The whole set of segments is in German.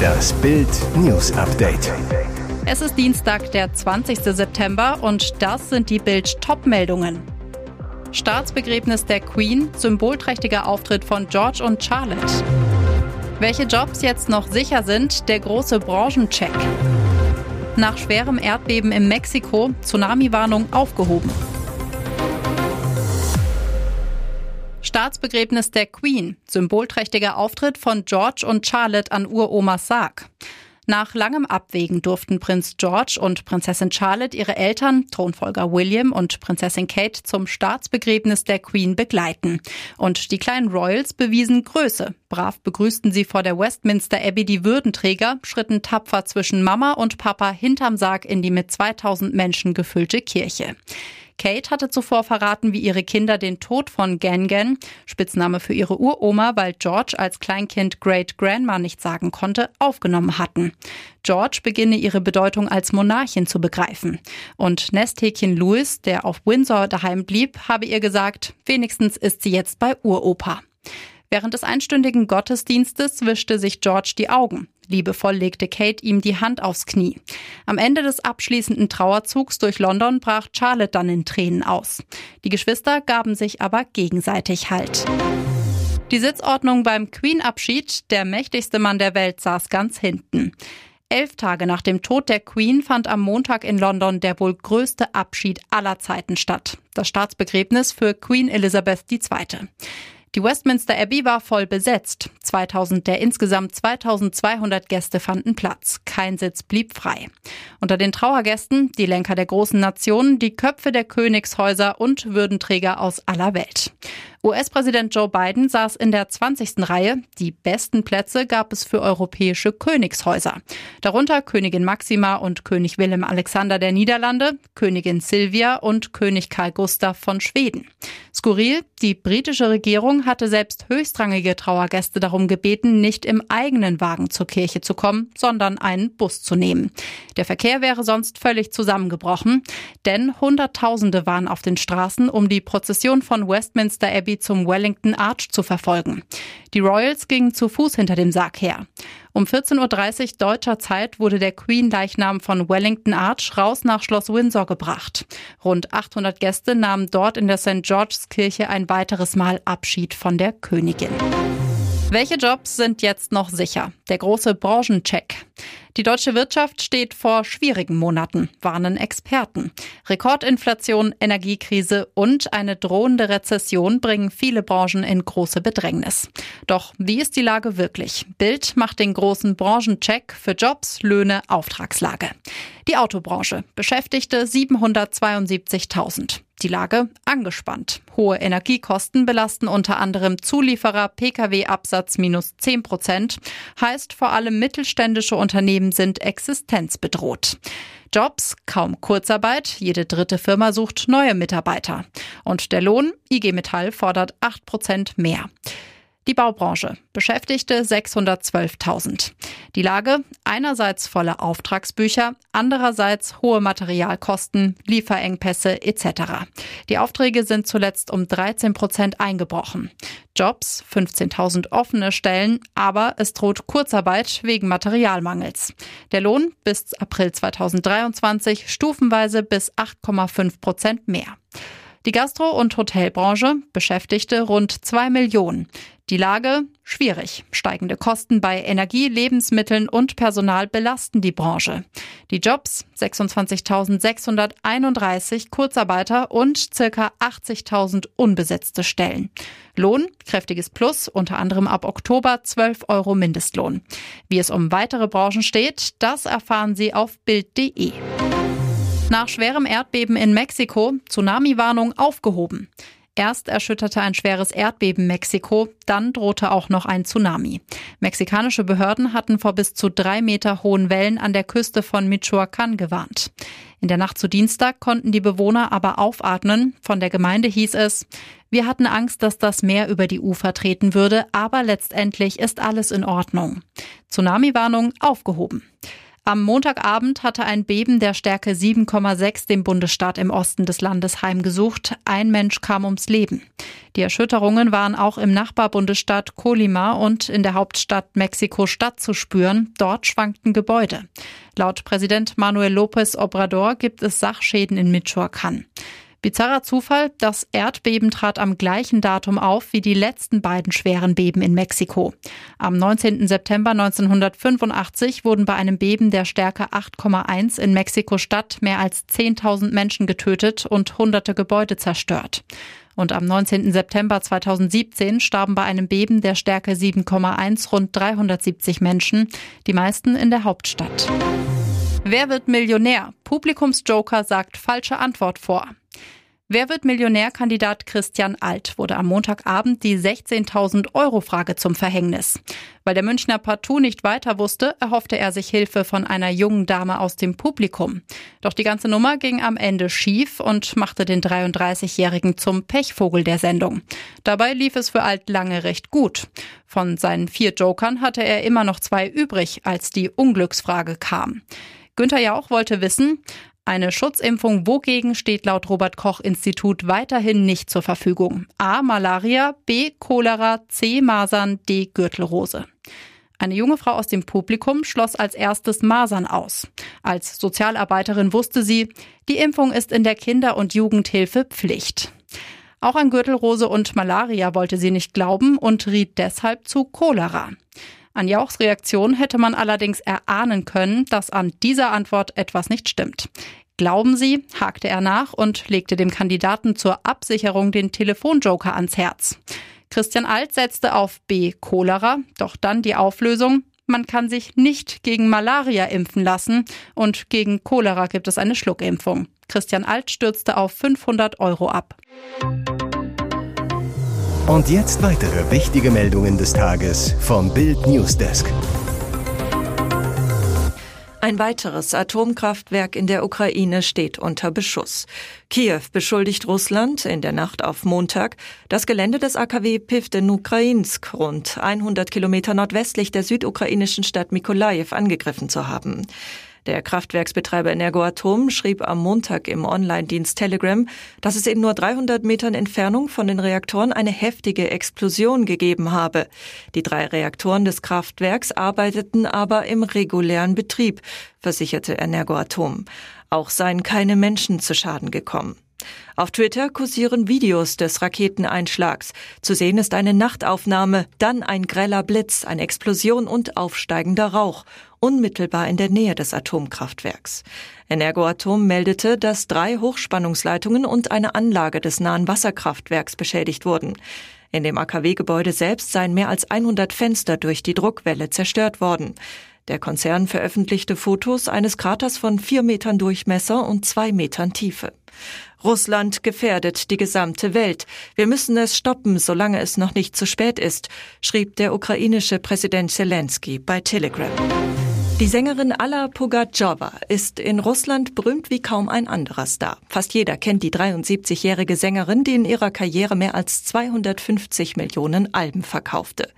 Das Bild News Update. Es ist Dienstag, der 20. September und das sind die Bild Topmeldungen. Staatsbegräbnis der Queen, symbolträchtiger Auftritt von George und Charlotte. Welche Jobs jetzt noch sicher sind, der große Branchencheck. Nach schwerem Erdbeben in Mexiko, Tsunami-Warnung aufgehoben. Staatsbegräbnis der Queen, symbolträchtiger Auftritt von George und Charlotte an Uromas Sarg. Nach langem Abwägen durften Prinz George und Prinzessin Charlotte ihre Eltern, Thronfolger William und Prinzessin Kate, zum Staatsbegräbnis der Queen begleiten. Und die kleinen Royals bewiesen Größe. Brav begrüßten sie vor der Westminster Abbey die Würdenträger, schritten tapfer zwischen Mama und Papa hinterm Sarg in die mit 2000 Menschen gefüllte Kirche. Kate hatte zuvor verraten, wie ihre Kinder den Tod von Gangan, Spitzname für ihre Uroma, weil George als Kleinkind Great Grandma nicht sagen konnte, aufgenommen hatten. George beginne ihre Bedeutung als Monarchin zu begreifen. Und Nesthäkchen Louis, der auf Windsor daheim blieb, habe ihr gesagt, wenigstens ist sie jetzt bei Uropa. Während des einstündigen Gottesdienstes wischte sich George die Augen. Liebevoll legte Kate ihm die Hand aufs Knie. Am Ende des abschließenden Trauerzugs durch London brach Charlotte dann in Tränen aus. Die Geschwister gaben sich aber gegenseitig Halt. Die Sitzordnung beim Queen-Abschied, der mächtigste Mann der Welt, saß ganz hinten. Elf Tage nach dem Tod der Queen fand am Montag in London der wohl größte Abschied aller Zeiten statt. Das Staatsbegräbnis für Queen Elizabeth II. Die Westminster Abbey war voll besetzt. 2000 der insgesamt 2200 Gäste fanden Platz. Kein Sitz blieb frei. Unter den Trauergästen die Lenker der großen Nationen, die Köpfe der Königshäuser und Würdenträger aus aller Welt. US-Präsident Joe Biden saß in der 20. Reihe. Die besten Plätze gab es für europäische Königshäuser. Darunter Königin Maxima und König Willem Alexander der Niederlande, Königin Silvia und König Karl Gustav von Schweden. Skurril, die britische Regierung hatte selbst höchstrangige Trauergäste darum gebeten, nicht im eigenen Wagen zur Kirche zu kommen, sondern einen Bus zu nehmen. Der Verkehr wäre sonst völlig zusammengebrochen, denn Hunderttausende waren auf den Straßen, um die Prozession von Westminster Abbey Abbey zum Wellington Arch zu verfolgen. Die Royals gingen zu Fuß hinter dem Sarg her. Um 14.30 Uhr deutscher Zeit wurde der Queen-Leichnam von Wellington Arch raus nach Schloss Windsor gebracht. Rund 800 Gäste nahmen dort in der St. George's Kirche ein weiteres Mal Abschied von der Königin. Welche Jobs sind jetzt noch sicher? Der große Branchencheck. Die deutsche Wirtschaft steht vor schwierigen Monaten, warnen Experten. Rekordinflation, Energiekrise und eine drohende Rezession bringen viele Branchen in große Bedrängnis. Doch wie ist die Lage wirklich? Bild macht den großen Branchencheck für Jobs, Löhne, Auftragslage. Die Autobranche beschäftigte 772.000. Die Lage angespannt. Hohe Energiekosten belasten unter anderem Zulieferer, Pkw-Absatz minus 10 Prozent. Heißt, vor allem mittelständische Unternehmen sind existenzbedroht. Jobs, kaum Kurzarbeit, jede dritte Firma sucht neue Mitarbeiter. Und der Lohn, IG Metall fordert 8 Prozent mehr. Die Baubranche beschäftigte 612.000. Die Lage einerseits volle Auftragsbücher, andererseits hohe Materialkosten, Lieferengpässe etc. Die Aufträge sind zuletzt um 13 Prozent eingebrochen. Jobs 15.000 offene Stellen, aber es droht Kurzarbeit wegen Materialmangels. Der Lohn bis April 2023 stufenweise bis 8,5 Prozent mehr. Die Gastro- und Hotelbranche beschäftigte rund zwei Millionen. Die Lage schwierig. Steigende Kosten bei Energie, Lebensmitteln und Personal belasten die Branche. Die Jobs 26.631 Kurzarbeiter und circa 80.000 unbesetzte Stellen. Lohn kräftiges Plus, unter anderem ab Oktober 12 Euro Mindestlohn. Wie es um weitere Branchen steht, das erfahren Sie auf Bild.de. Nach schwerem Erdbeben in Mexiko, Tsunami-Warnung aufgehoben. Erst erschütterte ein schweres Erdbeben Mexiko, dann drohte auch noch ein Tsunami. Mexikanische Behörden hatten vor bis zu drei Meter hohen Wellen an der Küste von Michoacán gewarnt. In der Nacht zu Dienstag konnten die Bewohner aber aufatmen. Von der Gemeinde hieß es, wir hatten Angst, dass das Meer über die Ufer treten würde, aber letztendlich ist alles in Ordnung. Tsunami-Warnung aufgehoben. Am Montagabend hatte ein Beben der Stärke 7,6 den Bundesstaat im Osten des Landes heimgesucht. Ein Mensch kam ums Leben. Die Erschütterungen waren auch im Nachbarbundesstaat Colima und in der Hauptstadt Mexiko-Stadt zu spüren. Dort schwankten Gebäude. Laut Präsident Manuel López Obrador gibt es Sachschäden in Michoacán. Bizarrer Zufall, das Erdbeben trat am gleichen Datum auf wie die letzten beiden schweren Beben in Mexiko. Am 19. September 1985 wurden bei einem Beben der Stärke 8,1 in Mexiko-Stadt mehr als 10.000 Menschen getötet und hunderte Gebäude zerstört. Und am 19. September 2017 starben bei einem Beben der Stärke 7,1 rund 370 Menschen, die meisten in der Hauptstadt. Wer wird Millionär? Publikumsjoker sagt falsche Antwort vor. Wer wird Millionärkandidat Christian Alt wurde am Montagabend die 16.000 Euro Frage zum Verhängnis. Weil der Münchner partout nicht weiter wusste, erhoffte er sich Hilfe von einer jungen Dame aus dem Publikum. Doch die ganze Nummer ging am Ende schief und machte den 33-Jährigen zum Pechvogel der Sendung. Dabei lief es für Alt lange recht gut. Von seinen vier Jokern hatte er immer noch zwei übrig, als die Unglücksfrage kam. Günther Jauch wollte wissen, eine Schutzimpfung wogegen steht laut Robert Koch Institut weiterhin nicht zur Verfügung. A. Malaria, B. Cholera, C. Masern, D. Gürtelrose. Eine junge Frau aus dem Publikum schloss als erstes Masern aus. Als Sozialarbeiterin wusste sie, die Impfung ist in der Kinder- und Jugendhilfe Pflicht. Auch an Gürtelrose und Malaria wollte sie nicht glauben und riet deshalb zu Cholera. An Jauchs Reaktion hätte man allerdings erahnen können, dass an dieser Antwort etwas nicht stimmt. Glauben Sie, hakte er nach und legte dem Kandidaten zur Absicherung den Telefonjoker ans Herz. Christian Alt setzte auf B. Cholera, doch dann die Auflösung. Man kann sich nicht gegen Malaria impfen lassen und gegen Cholera gibt es eine Schluckimpfung. Christian Alt stürzte auf 500 Euro ab. Und jetzt weitere wichtige Meldungen des Tages vom Bild Newsdesk. Ein weiteres Atomkraftwerk in der Ukraine steht unter Beschuss. Kiew beschuldigt Russland in der Nacht auf Montag, das Gelände des AKW Pivden-Ukrainsk rund 100 Kilometer nordwestlich der südukrainischen Stadt Mikolajew angegriffen zu haben. Der Kraftwerksbetreiber Energoatom schrieb am Montag im Online-Dienst Telegram, dass es in nur 300 Metern Entfernung von den Reaktoren eine heftige Explosion gegeben habe. Die drei Reaktoren des Kraftwerks arbeiteten aber im regulären Betrieb, versicherte Energoatom. Auch seien keine Menschen zu Schaden gekommen. Auf Twitter kursieren Videos des Raketeneinschlags. Zu sehen ist eine Nachtaufnahme, dann ein greller Blitz, eine Explosion und aufsteigender Rauch, unmittelbar in der Nähe des Atomkraftwerks. Energoatom meldete, dass drei Hochspannungsleitungen und eine Anlage des nahen Wasserkraftwerks beschädigt wurden. In dem AKW-Gebäude selbst seien mehr als 100 Fenster durch die Druckwelle zerstört worden. Der Konzern veröffentlichte Fotos eines Kraters von vier Metern Durchmesser und zwei Metern Tiefe. Russland gefährdet die gesamte Welt. Wir müssen es stoppen, solange es noch nicht zu spät ist, schrieb der ukrainische Präsident Zelensky bei Telegram. Die Sängerin Alla Pugatschowa ist in Russland berühmt wie kaum ein anderer Star. Fast jeder kennt die 73-jährige Sängerin, die in ihrer Karriere mehr als 250 Millionen Alben verkaufte.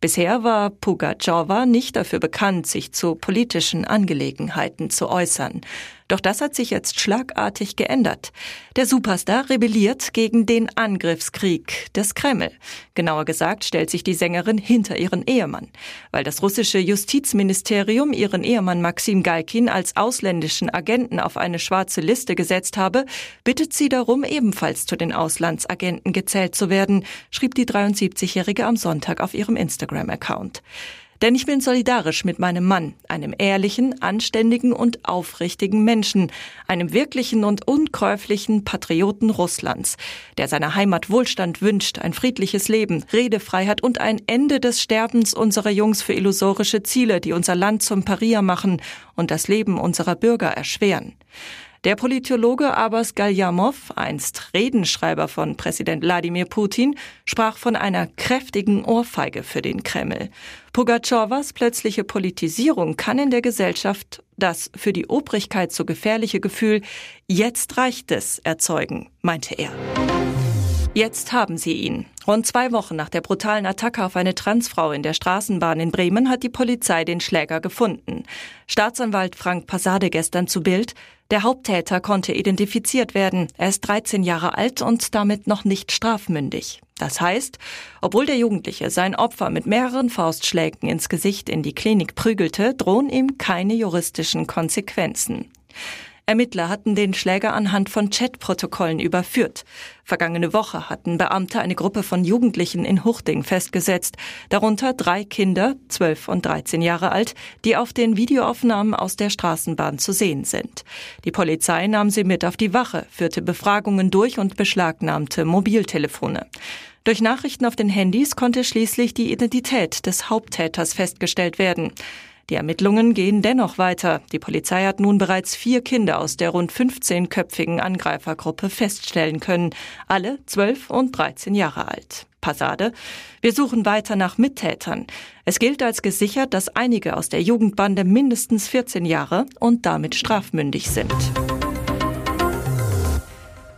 Bisher war Pugatschowa nicht dafür bekannt, sich zu politischen Angelegenheiten zu äußern. Doch das hat sich jetzt schlagartig geändert. Der Superstar rebelliert gegen den Angriffskrieg des Kreml. Genauer gesagt stellt sich die Sängerin hinter ihren Ehemann. Weil das russische Justizministerium ihren Ehemann Maxim Galkin als ausländischen Agenten auf eine schwarze Liste gesetzt habe, bittet sie darum, ebenfalls zu den Auslandsagenten gezählt zu werden, schrieb die 73-Jährige am Sonntag auf ihrem Instagram-Account. Denn ich bin solidarisch mit meinem Mann, einem ehrlichen, anständigen und aufrichtigen Menschen, einem wirklichen und unkäuflichen Patrioten Russlands, der seiner Heimat Wohlstand wünscht, ein friedliches Leben, Redefreiheit und ein Ende des Sterbens unserer Jungs für illusorische Ziele, die unser Land zum Paria machen und das Leben unserer Bürger erschweren. Der Politologe Abbas Galyamov, einst Redenschreiber von Präsident Wladimir Putin, sprach von einer kräftigen Ohrfeige für den Kreml. Pugatschowas plötzliche Politisierung kann in der Gesellschaft das für die Obrigkeit so gefährliche Gefühl, jetzt reicht es, erzeugen, meinte er. Jetzt haben sie ihn. Rund zwei Wochen nach der brutalen Attacke auf eine Transfrau in der Straßenbahn in Bremen hat die Polizei den Schläger gefunden. Staatsanwalt Frank Passade gestern zu Bild. Der Haupttäter konnte identifiziert werden. Er ist 13 Jahre alt und damit noch nicht strafmündig. Das heißt, obwohl der Jugendliche sein Opfer mit mehreren Faustschlägen ins Gesicht in die Klinik prügelte, drohen ihm keine juristischen Konsequenzen. Ermittler hatten den Schläger anhand von Chatprotokollen überführt. Vergangene Woche hatten Beamte eine Gruppe von Jugendlichen in Huchting festgesetzt, darunter drei Kinder, zwölf und dreizehn Jahre alt, die auf den Videoaufnahmen aus der Straßenbahn zu sehen sind. Die Polizei nahm sie mit auf die Wache, führte Befragungen durch und beschlagnahmte Mobiltelefone. Durch Nachrichten auf den Handys konnte schließlich die Identität des Haupttäters festgestellt werden. Die Ermittlungen gehen dennoch weiter. Die Polizei hat nun bereits vier Kinder aus der rund 15-köpfigen Angreifergruppe feststellen können. Alle 12 und 13 Jahre alt. Passade. Wir suchen weiter nach Mittätern. Es gilt als gesichert, dass einige aus der Jugendbande mindestens 14 Jahre und damit strafmündig sind.